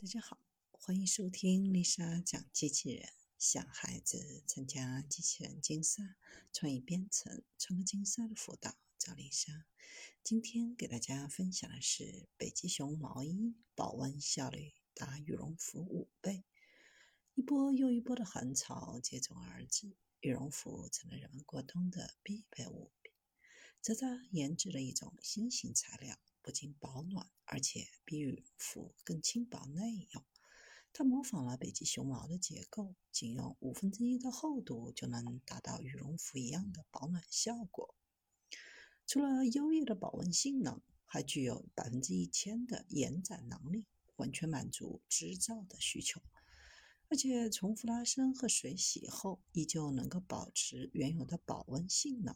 大家好，欢迎收听丽莎讲机器人。想孩子参加机器人竞赛、创意编程、创客竞赛的辅导，找丽莎。今天给大家分享的是北极熊毛衣保温效率达羽绒服五倍。一波又一波的寒潮接踵而至，羽绒服成了人们过冬的必备物品。泽扎研制了一种新型材料。不仅保暖，而且比羽绒服更轻薄耐用。它模仿了北极熊毛的结构，仅用五分之一的厚度就能达到羽绒服一样的保暖效果。除了优异的保温性能，还具有百分之一千的延展能力，完全满足织造的需求。而且重复拉伸和水洗后，依旧能够保持原有的保温性能。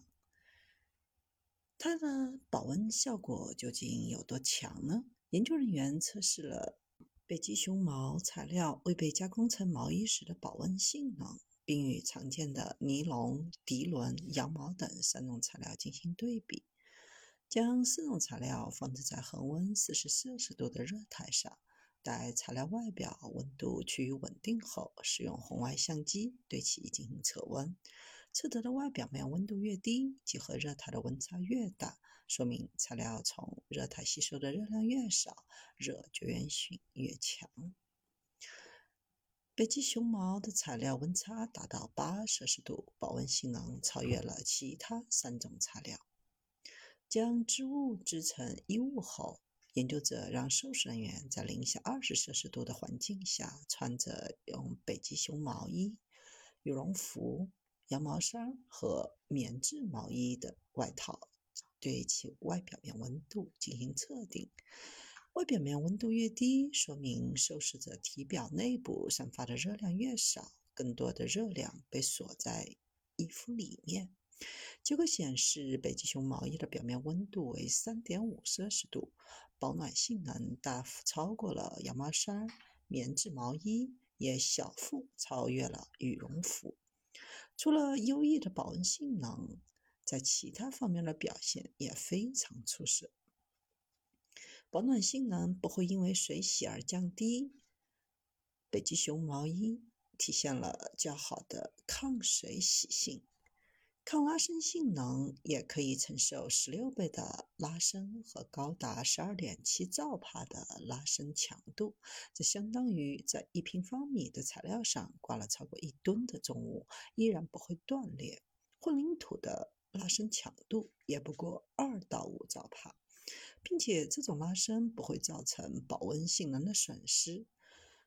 它的保温效果究竟有多强呢？研究人员测试了北极熊毛材料未被加工成毛衣时的保温性能，并与常见的尼龙、涤纶、羊毛等三种材料进行对比。将四种材料放置在恒温四十摄氏度的热台上，待材料外表温度趋于稳定后，使用红外相机对其进行测温。测得的外表面温度越低，即和热态的温差越大，说明材料从热态吸收的热量越少，热绝缘性越强。北极熊毛的材料温差达到八摄氏度，保温性能超越了其他三种材料。将织物织成衣物后，研究者让受试人员在零下二十摄氏度的环境下，穿着用北极熊毛衣、羽绒服。羊毛衫和棉质毛衣的外套，对其外表面温度进行测定。外表面温度越低，说明受试者体表内部散发的热量越少，更多的热量被锁在衣服里面。结果显示，北极熊毛衣的表面温度为三点五摄氏度，保暖性能大幅超过了羊毛衫，棉质毛衣也小幅超越了羽绒服。除了优异的保温性能，在其他方面的表现也非常出色。保暖性能不会因为水洗而降低。北极熊毛衣体现了较好的抗水洗性。抗拉伸性能也可以承受十六倍的拉伸和高达十二点七兆帕的拉伸强度，这相当于在一平方米的材料上挂了超过一吨的重物，依然不会断裂。混凝土的拉伸强度也不过二到五兆帕，并且这种拉伸不会造成保温性能的损失。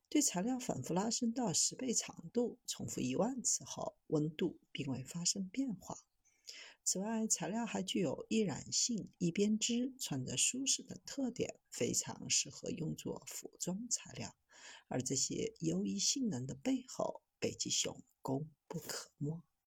对材料反复拉伸到十倍长度，重复一万次后，温度并未发生变化。此外，材料还具有易染性、易编织、穿着舒适等特点，非常适合用作服装材料。而这些优异性能的背后，北极熊功不可没。